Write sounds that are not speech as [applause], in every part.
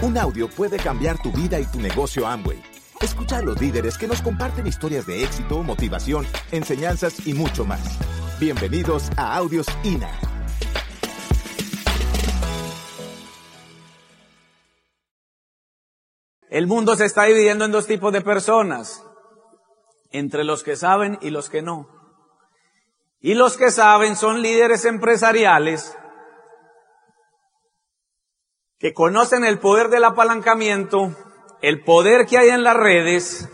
Un audio puede cambiar tu vida y tu negocio Amway. Escucha a los líderes que nos comparten historias de éxito, motivación, enseñanzas y mucho más. Bienvenidos a Audios INA. El mundo se está dividiendo en dos tipos de personas, entre los que saben y los que no. Y los que saben son líderes empresariales que conocen el poder del apalancamiento, el poder que hay en las redes,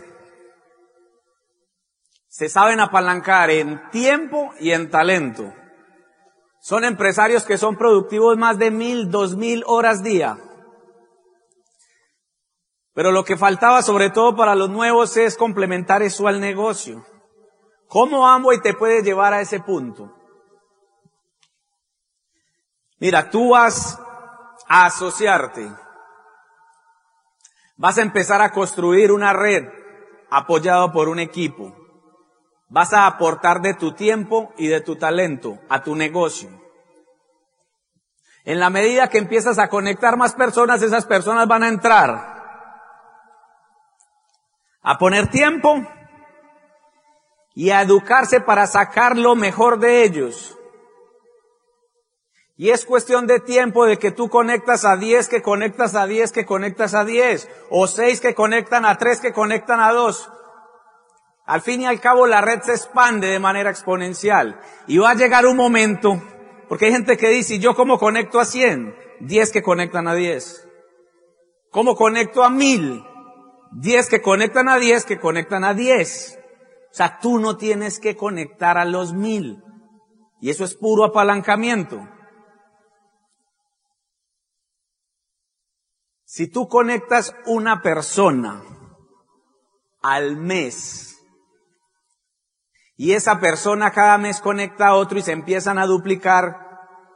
se saben apalancar en tiempo y en talento. Son empresarios que son productivos más de mil, dos mil horas día. Pero lo que faltaba sobre todo para los nuevos es complementar eso al negocio. ¿Cómo Amway te puede llevar a ese punto? Mira, tú vas a asociarte. Vas a empezar a construir una red apoyado por un equipo. Vas a aportar de tu tiempo y de tu talento a tu negocio. En la medida que empiezas a conectar más personas, esas personas van a entrar a poner tiempo y a educarse para sacar lo mejor de ellos. Y es cuestión de tiempo de que tú conectas a 10, que conectas a 10, que conectas a 10, o 6 que conectan a 3, que conectan a 2. Al fin y al cabo la red se expande de manera exponencial. Y va a llegar un momento, porque hay gente que dice, ¿yo cómo conecto a 100? 10 que conectan a 10. ¿Cómo conecto a 1000? 10 que conectan a 10 que conectan a 10. O sea, tú no tienes que conectar a los 1000. Y eso es puro apalancamiento. Si tú conectas una persona al mes y esa persona cada mes conecta a otro y se empiezan a duplicar,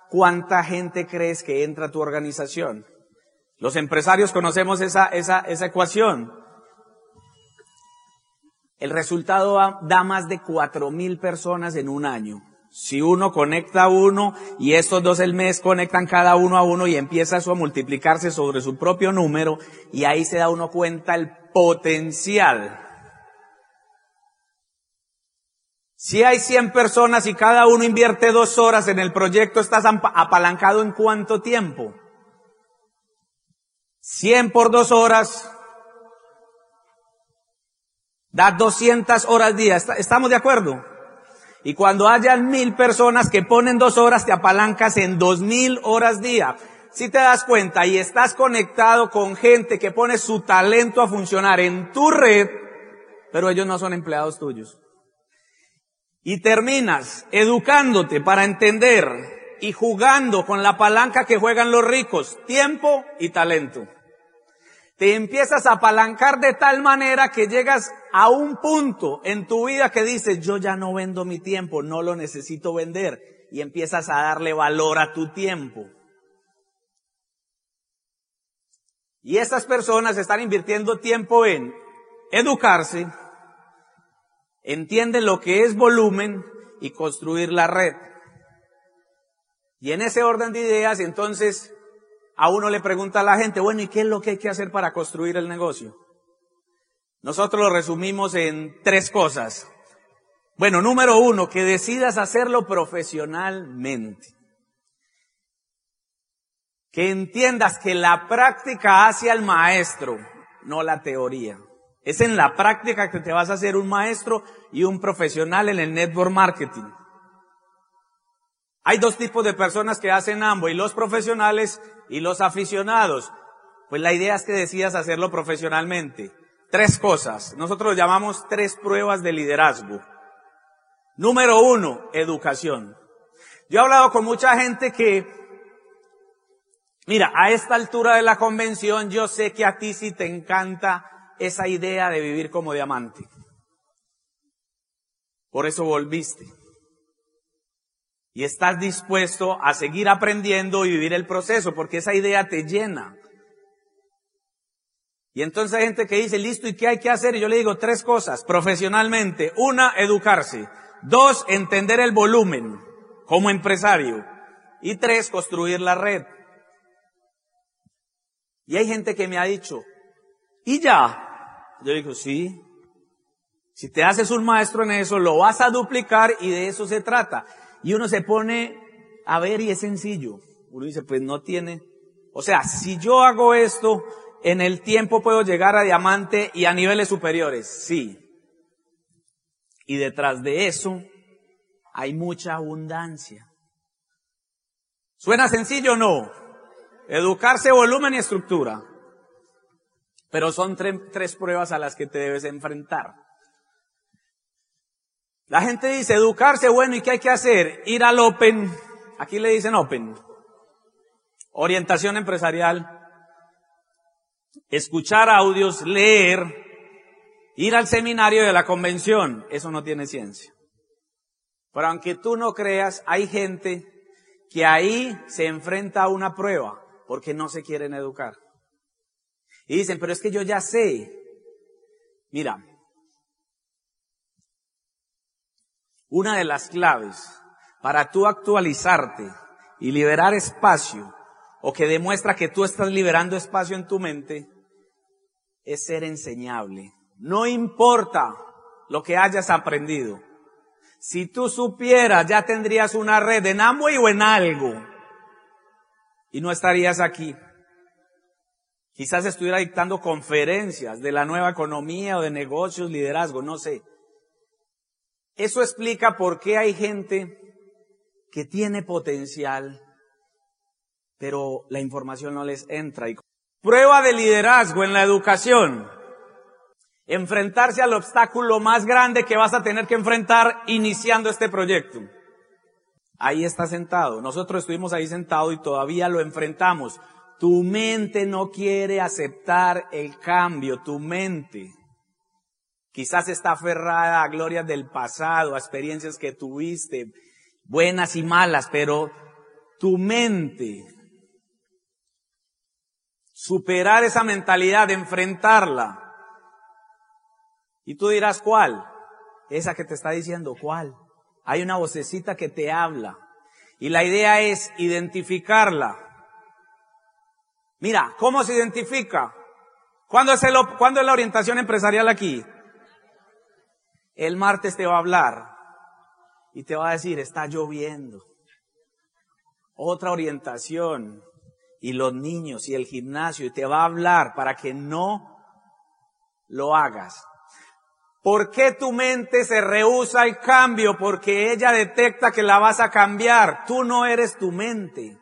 ¿cuánta gente crees que entra a tu organización? Los empresarios conocemos esa, esa, esa ecuación. El resultado da más de cuatro mil personas en un año. Si uno conecta a uno y estos dos el mes conectan cada uno a uno y empieza eso a multiplicarse sobre su propio número y ahí se da uno cuenta el potencial. Si hay 100 personas y cada uno invierte dos horas en el proyecto, estás apalancado en cuánto tiempo? 100 por dos horas, da 200 horas día. ¿Estamos de acuerdo? Y cuando hayan mil personas que ponen dos horas, te apalancas en dos mil horas día. Si te das cuenta y estás conectado con gente que pone su talento a funcionar en tu red, pero ellos no son empleados tuyos. Y terminas educándote para entender y jugando con la palanca que juegan los ricos, tiempo y talento te empiezas a apalancar de tal manera que llegas a un punto en tu vida que dices, yo ya no vendo mi tiempo, no lo necesito vender. Y empiezas a darle valor a tu tiempo. Y estas personas están invirtiendo tiempo en educarse, entienden lo que es volumen y construir la red. Y en ese orden de ideas, entonces, a uno le pregunta a la gente, bueno, ¿y qué es lo que hay que hacer para construir el negocio? Nosotros lo resumimos en tres cosas. Bueno, número uno, que decidas hacerlo profesionalmente. Que entiendas que la práctica hace al maestro, no la teoría. Es en la práctica que te vas a hacer un maestro y un profesional en el network marketing. Hay dos tipos de personas que hacen ambos, y los profesionales y los aficionados. Pues la idea es que decidas hacerlo profesionalmente. Tres cosas. Nosotros llamamos tres pruebas de liderazgo. Número uno, educación. Yo he hablado con mucha gente que, mira, a esta altura de la convención yo sé que a ti sí te encanta esa idea de vivir como diamante. Por eso volviste y estás dispuesto a seguir aprendiendo y vivir el proceso, porque esa idea te llena. Y entonces hay gente que dice, listo, ¿y qué hay que hacer? Y yo le digo tres cosas, profesionalmente. Una, educarse. Dos, entender el volumen como empresario. Y tres, construir la red. Y hay gente que me ha dicho, ¿y ya? Yo digo, sí. Si te haces un maestro en eso, lo vas a duplicar y de eso se trata. Y uno se pone a ver y es sencillo. Uno dice, pues no tiene. O sea, si yo hago esto, en el tiempo puedo llegar a diamante y a niveles superiores. Sí. Y detrás de eso hay mucha abundancia. ¿Suena sencillo o no? Educarse, volumen y estructura. Pero son tres pruebas a las que te debes enfrentar. La gente dice, educarse, bueno, ¿y qué hay que hacer? Ir al Open, aquí le dicen Open, orientación empresarial, escuchar audios, leer, ir al seminario de la convención, eso no tiene ciencia. Pero aunque tú no creas, hay gente que ahí se enfrenta a una prueba porque no se quieren educar. Y dicen, pero es que yo ya sé. Mira, Una de las claves para tú actualizarte y liberar espacio, o que demuestra que tú estás liberando espacio en tu mente, es ser enseñable. No importa lo que hayas aprendido. Si tú supieras, ya tendrías una red en Amway o en algo. Y no estarías aquí. Quizás estuviera dictando conferencias de la nueva economía o de negocios, liderazgo, no sé. Eso explica por qué hay gente que tiene potencial, pero la información no les entra. Prueba de liderazgo en la educación. Enfrentarse al obstáculo más grande que vas a tener que enfrentar iniciando este proyecto. Ahí está sentado. Nosotros estuvimos ahí sentados y todavía lo enfrentamos. Tu mente no quiere aceptar el cambio, tu mente. Quizás está aferrada a glorias del pasado, a experiencias que tuviste, buenas y malas, pero tu mente, superar esa mentalidad, enfrentarla. Y tú dirás, ¿cuál? Esa que te está diciendo, ¿cuál? Hay una vocecita que te habla. Y la idea es identificarla. Mira, ¿cómo se identifica? ¿Cuándo es, el, ¿Cuándo es la orientación empresarial aquí? El martes te va a hablar y te va a decir, está lloviendo. Otra orientación. Y los niños y el gimnasio y te va a hablar para que no lo hagas. ¿Por qué tu mente se rehúsa al cambio? Porque ella detecta que la vas a cambiar. Tú no eres tu mente.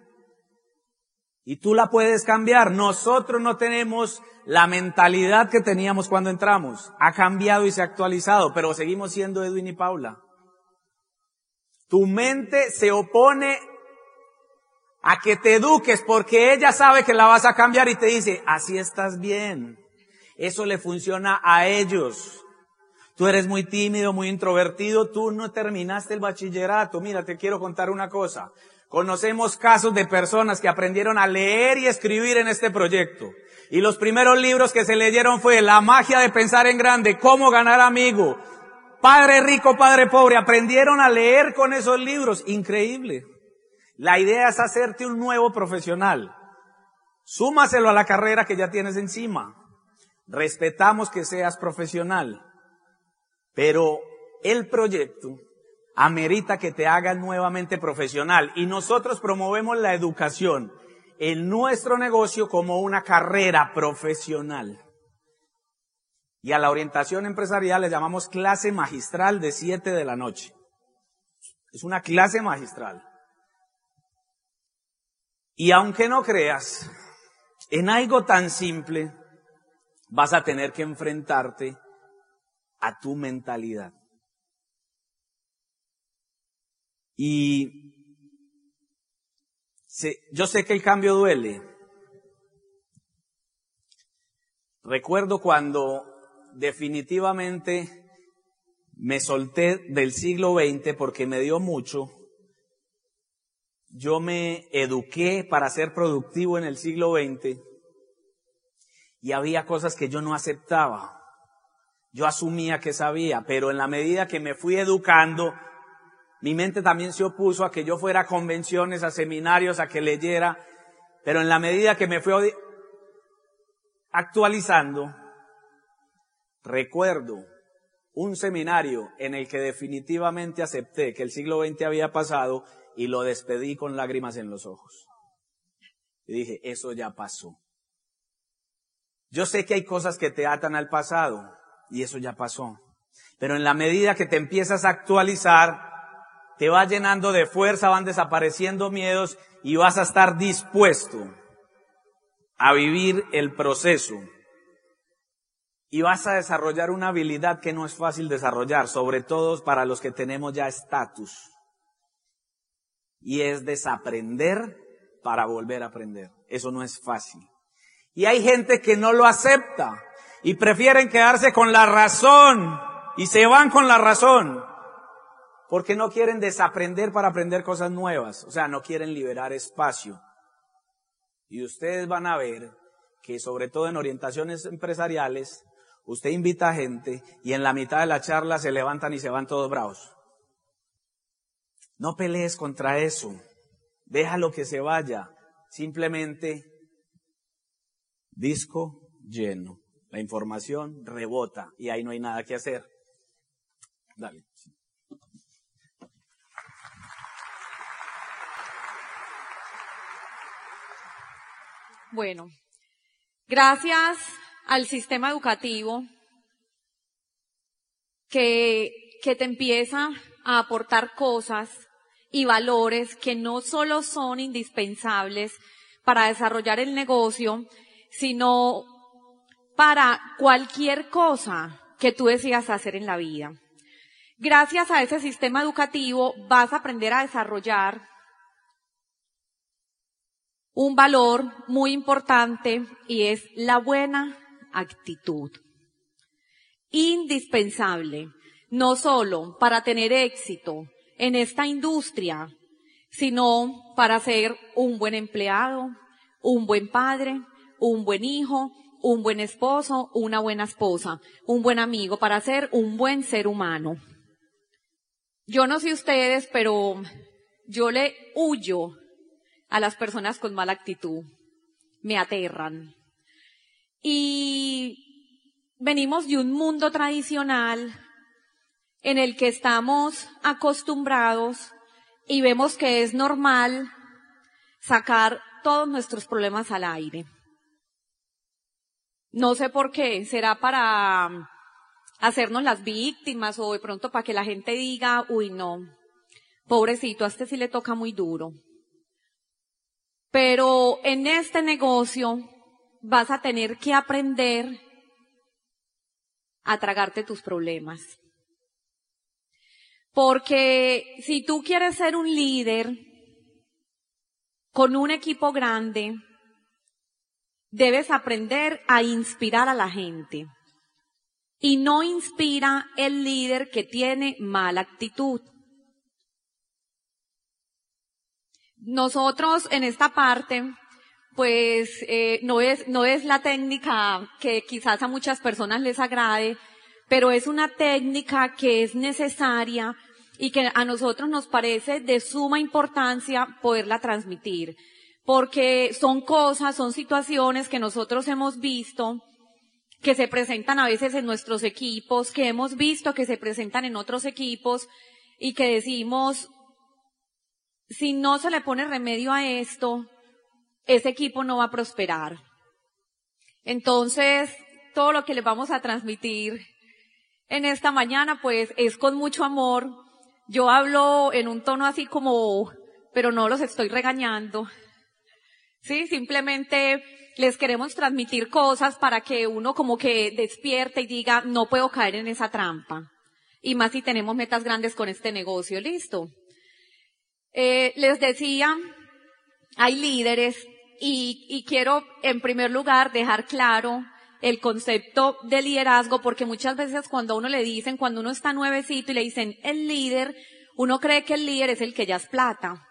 Y tú la puedes cambiar. Nosotros no tenemos la mentalidad que teníamos cuando entramos ha cambiado y se ha actualizado, pero seguimos siendo Edwin y Paula. Tu mente se opone a que te eduques porque ella sabe que la vas a cambiar y te dice, así estás bien. Eso le funciona a ellos. Tú eres muy tímido, muy introvertido, tú no terminaste el bachillerato. Mira, te quiero contar una cosa. Conocemos casos de personas que aprendieron a leer y escribir en este proyecto. Y los primeros libros que se leyeron fue La magia de pensar en grande, cómo ganar amigo, Padre rico, Padre pobre. Aprendieron a leer con esos libros. Increíble. La idea es hacerte un nuevo profesional. Súmaselo a la carrera que ya tienes encima. Respetamos que seas profesional. Pero el proyecto amerita que te hagas nuevamente profesional. Y nosotros promovemos la educación en nuestro negocio como una carrera profesional. Y a la orientación empresarial le llamamos clase magistral de 7 de la noche. Es una clase magistral. Y aunque no creas, en algo tan simple vas a tener que enfrentarte a tu mentalidad. Y yo sé que el cambio duele. Recuerdo cuando definitivamente me solté del siglo XX porque me dio mucho. Yo me eduqué para ser productivo en el siglo XX y había cosas que yo no aceptaba. Yo asumía que sabía, pero en la medida que me fui educando, mi mente también se opuso a que yo fuera a convenciones, a seminarios, a que leyera, pero en la medida que me fui actualizando, recuerdo un seminario en el que definitivamente acepté que el siglo XX había pasado y lo despedí con lágrimas en los ojos. Y dije, eso ya pasó. Yo sé que hay cosas que te atan al pasado y eso ya pasó. Pero en la medida que te empiezas a actualizar, te va llenando de fuerza, van desapareciendo miedos y vas a estar dispuesto a vivir el proceso. Y vas a desarrollar una habilidad que no es fácil desarrollar, sobre todo para los que tenemos ya estatus. Y es desaprender para volver a aprender. Eso no es fácil. Y hay gente que no lo acepta y prefieren quedarse con la razón y se van con la razón porque no quieren desaprender para aprender cosas nuevas, o sea, no quieren liberar espacio. Y ustedes van a ver que sobre todo en orientaciones empresariales, usted invita a gente y en la mitad de la charla se levantan y se van todos bravos. No pelees contra eso. Déjalo que se vaya. Simplemente disco lleno. La información rebota y ahí no hay nada que hacer. Dale. Bueno, gracias al sistema educativo que, te empieza a aportar cosas y valores que no solo son indispensables para desarrollar el negocio, sino para cualquier cosa que tú decidas hacer en la vida. Gracias a ese sistema educativo vas a aprender a desarrollar un valor muy importante y es la buena actitud. Indispensable, no solo para tener éxito en esta industria, sino para ser un buen empleado, un buen padre, un buen hijo, un buen esposo, una buena esposa, un buen amigo, para ser un buen ser humano. Yo no sé ustedes, pero yo le huyo a las personas con mala actitud. Me aterran. Y venimos de un mundo tradicional en el que estamos acostumbrados y vemos que es normal sacar todos nuestros problemas al aire. No sé por qué, será para hacernos las víctimas o de pronto para que la gente diga, uy no, pobrecito, a este sí le toca muy duro. Pero en este negocio vas a tener que aprender a tragarte tus problemas. Porque si tú quieres ser un líder con un equipo grande, debes aprender a inspirar a la gente. Y no inspira el líder que tiene mala actitud. Nosotros en esta parte, pues eh, no es no es la técnica que quizás a muchas personas les agrade, pero es una técnica que es necesaria y que a nosotros nos parece de suma importancia poderla transmitir, porque son cosas, son situaciones que nosotros hemos visto que se presentan a veces en nuestros equipos, que hemos visto que se presentan en otros equipos y que decimos, si no se le pone remedio a esto, ese equipo no va a prosperar. Entonces, todo lo que les vamos a transmitir en esta mañana, pues es con mucho amor. Yo hablo en un tono así como, pero no los estoy regañando. Sí, simplemente les queremos transmitir cosas para que uno como que despierte y diga, no puedo caer en esa trampa. Y más si tenemos metas grandes con este negocio, listo. Eh, les decía, hay líderes y, y quiero en primer lugar dejar claro el concepto de liderazgo porque muchas veces cuando uno le dicen, cuando uno está nuevecito y le dicen el líder, uno cree que el líder es el que ya es plata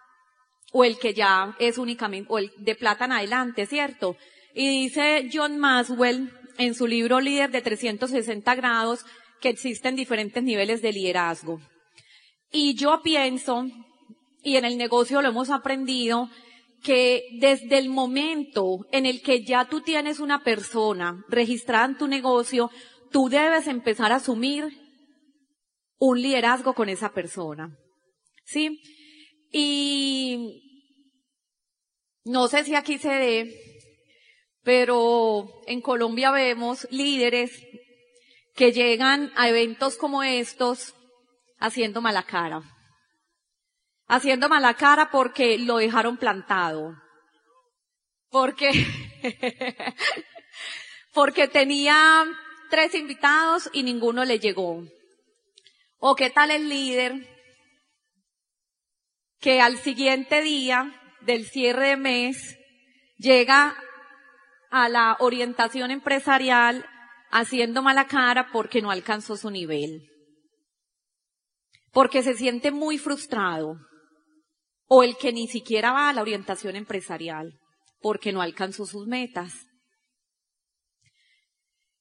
o el que ya es únicamente, o el de plata en adelante, ¿cierto? Y dice John Maswell en su libro Líder de 360 grados que existen diferentes niveles de liderazgo. Y yo pienso y en el negocio lo hemos aprendido, que desde el momento en el que ya tú tienes una persona registrada en tu negocio, tú debes empezar a asumir un liderazgo con esa persona. ¿Sí? Y no sé si aquí se dé, pero en Colombia vemos líderes que llegan a eventos como estos haciendo mala cara. Haciendo mala cara porque lo dejaron plantado. Porque, [laughs] porque tenía tres invitados y ninguno le llegó. O qué tal el líder que al siguiente día del cierre de mes llega a la orientación empresarial haciendo mala cara porque no alcanzó su nivel. Porque se siente muy frustrado. O el que ni siquiera va a la orientación empresarial porque no alcanzó sus metas.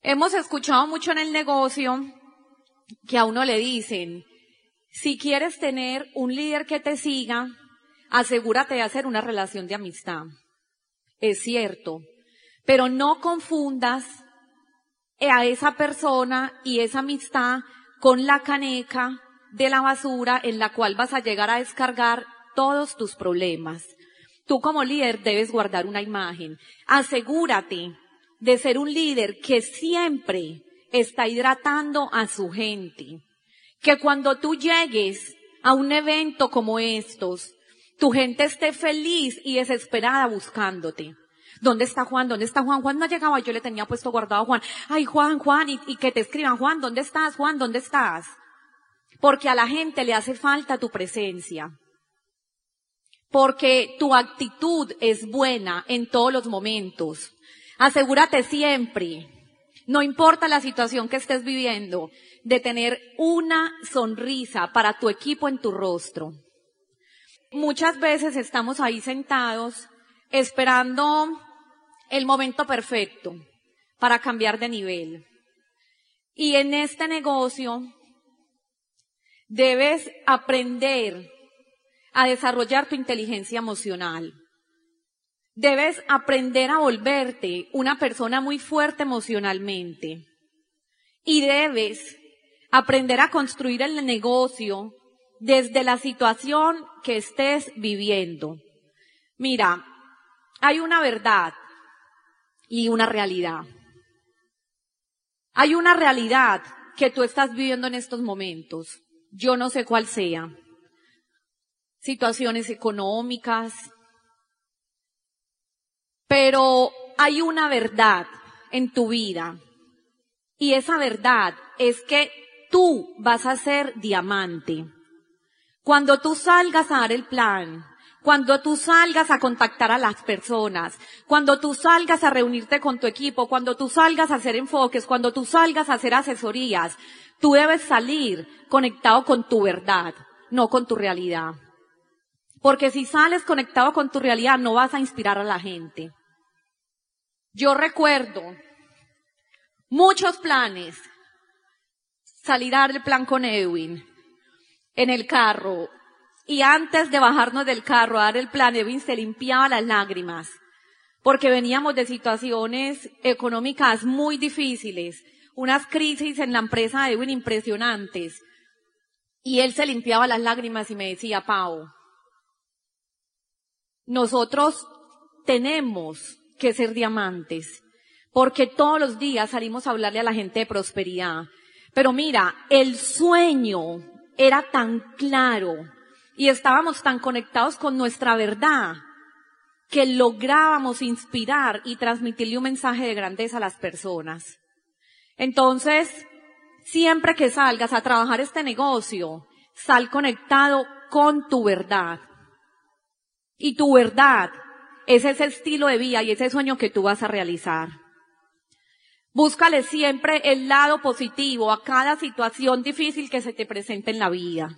Hemos escuchado mucho en el negocio que a uno le dicen, si quieres tener un líder que te siga, asegúrate de hacer una relación de amistad. Es cierto, pero no confundas a esa persona y esa amistad con la caneca de la basura en la cual vas a llegar a descargar todos tus problemas. Tú como líder debes guardar una imagen. Asegúrate de ser un líder que siempre está hidratando a su gente que cuando tú llegues a un evento como estos, tu gente esté feliz y desesperada buscándote. ¿Dónde está Juan? ¿Dónde está Juan? Juan no llegaba, yo le tenía puesto guardado a Juan. Ay, Juan, Juan, y, y que te escriban, Juan, ¿dónde estás? Juan, ¿dónde estás? Porque a la gente le hace falta tu presencia. Porque tu actitud es buena en todos los momentos. Asegúrate siempre, no importa la situación que estés viviendo, de tener una sonrisa para tu equipo en tu rostro. Muchas veces estamos ahí sentados esperando el momento perfecto para cambiar de nivel. Y en este negocio debes aprender a desarrollar tu inteligencia emocional. Debes aprender a volverte una persona muy fuerte emocionalmente. Y debes aprender a construir el negocio desde la situación que estés viviendo. Mira, hay una verdad y una realidad. Hay una realidad que tú estás viviendo en estos momentos. Yo no sé cuál sea. Situaciones económicas. Pero hay una verdad en tu vida. Y esa verdad es que tú vas a ser diamante. Cuando tú salgas a dar el plan, cuando tú salgas a contactar a las personas, cuando tú salgas a reunirte con tu equipo, cuando tú salgas a hacer enfoques, cuando tú salgas a hacer asesorías, tú debes salir conectado con tu verdad, no con tu realidad. Porque si sales conectado con tu realidad, no vas a inspirar a la gente. Yo recuerdo muchos planes salir a dar el plan con Edwin en el carro. Y antes de bajarnos del carro a dar el plan, Edwin se limpiaba las lágrimas. Porque veníamos de situaciones económicas muy difíciles, unas crisis en la empresa de Edwin impresionantes. Y él se limpiaba las lágrimas y me decía, Pau, nosotros tenemos que ser diamantes, porque todos los días salimos a hablarle a la gente de prosperidad, pero mira, el sueño era tan claro y estábamos tan conectados con nuestra verdad que lográbamos inspirar y transmitirle un mensaje de grandeza a las personas. Entonces, siempre que salgas a trabajar este negocio, sal conectado con tu verdad. Y tu verdad es ese estilo de vida y ese sueño que tú vas a realizar. Búscale siempre el lado positivo a cada situación difícil que se te presente en la vida.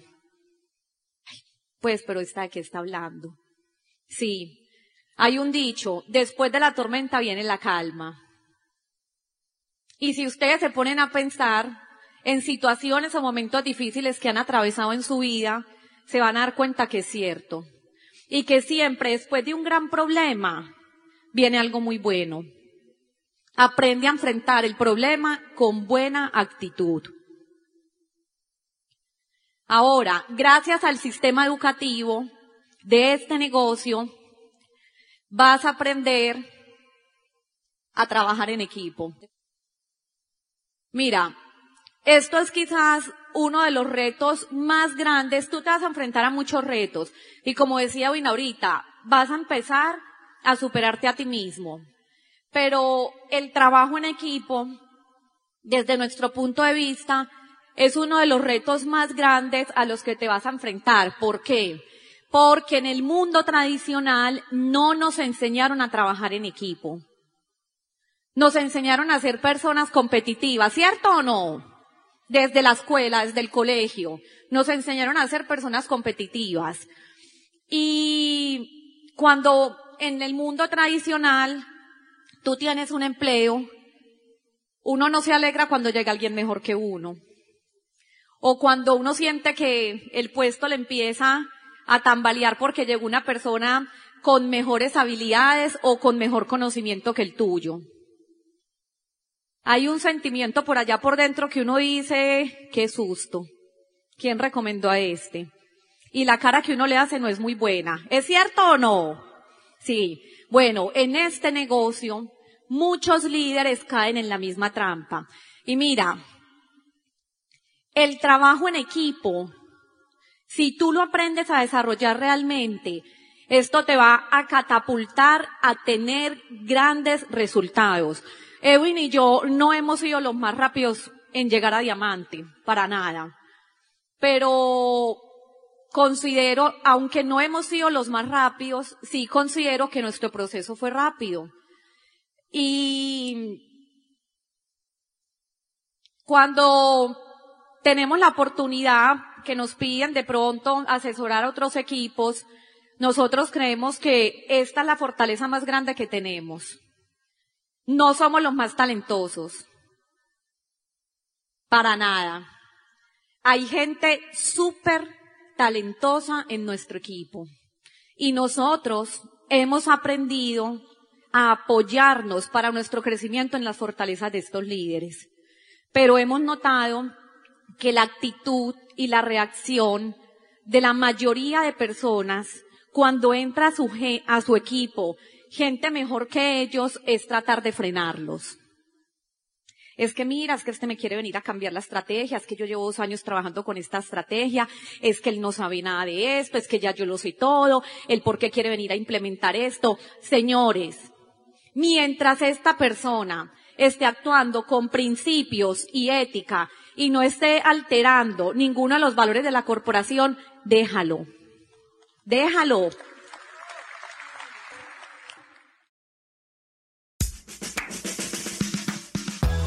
Pues, pero está que está hablando. Sí. Hay un dicho, después de la tormenta viene la calma. Y si ustedes se ponen a pensar en situaciones o momentos difíciles que han atravesado en su vida, se van a dar cuenta que es cierto. Y que siempre después de un gran problema viene algo muy bueno. Aprende a enfrentar el problema con buena actitud. Ahora, gracias al sistema educativo de este negocio, vas a aprender a trabajar en equipo. Mira, esto es quizás uno de los retos más grandes. Tú te vas a enfrentar a muchos retos. Y como decía Wina ahorita, vas a empezar a superarte a ti mismo. Pero el trabajo en equipo, desde nuestro punto de vista, es uno de los retos más grandes a los que te vas a enfrentar. ¿Por qué? Porque en el mundo tradicional no nos enseñaron a trabajar en equipo. Nos enseñaron a ser personas competitivas, ¿cierto o no? Desde la escuela, desde el colegio. Nos enseñaron a ser personas competitivas. Y cuando en el mundo tradicional tú tienes un empleo, uno no se alegra cuando llega alguien mejor que uno. O cuando uno siente que el puesto le empieza a tambalear porque llegó una persona con mejores habilidades o con mejor conocimiento que el tuyo. Hay un sentimiento por allá por dentro que uno dice, qué susto. ¿Quién recomendó a este? Y la cara que uno le hace no es muy buena. ¿Es cierto o no? Sí. Bueno, en este negocio, muchos líderes caen en la misma trampa. Y mira, el trabajo en equipo, si tú lo aprendes a desarrollar realmente, esto te va a catapultar a tener grandes resultados. Edwin y yo no hemos sido los más rápidos en llegar a diamante, para nada. Pero considero, aunque no hemos sido los más rápidos, sí considero que nuestro proceso fue rápido. Y cuando tenemos la oportunidad que nos piden de pronto asesorar a otros equipos, nosotros creemos que esta es la fortaleza más grande que tenemos. No somos los más talentosos. Para nada. Hay gente súper talentosa en nuestro equipo. Y nosotros hemos aprendido a apoyarnos para nuestro crecimiento en las fortalezas de estos líderes. Pero hemos notado que la actitud y la reacción de la mayoría de personas cuando entra a su, a su equipo gente mejor que ellos es tratar de frenarlos. Es que mira, es que este me quiere venir a cambiar la estrategia, es que yo llevo dos años trabajando con esta estrategia, es que él no sabe nada de esto, es que ya yo lo sé todo, el por qué quiere venir a implementar esto. Señores, mientras esta persona esté actuando con principios y ética y no esté alterando ninguno de los valores de la corporación, déjalo. Déjalo.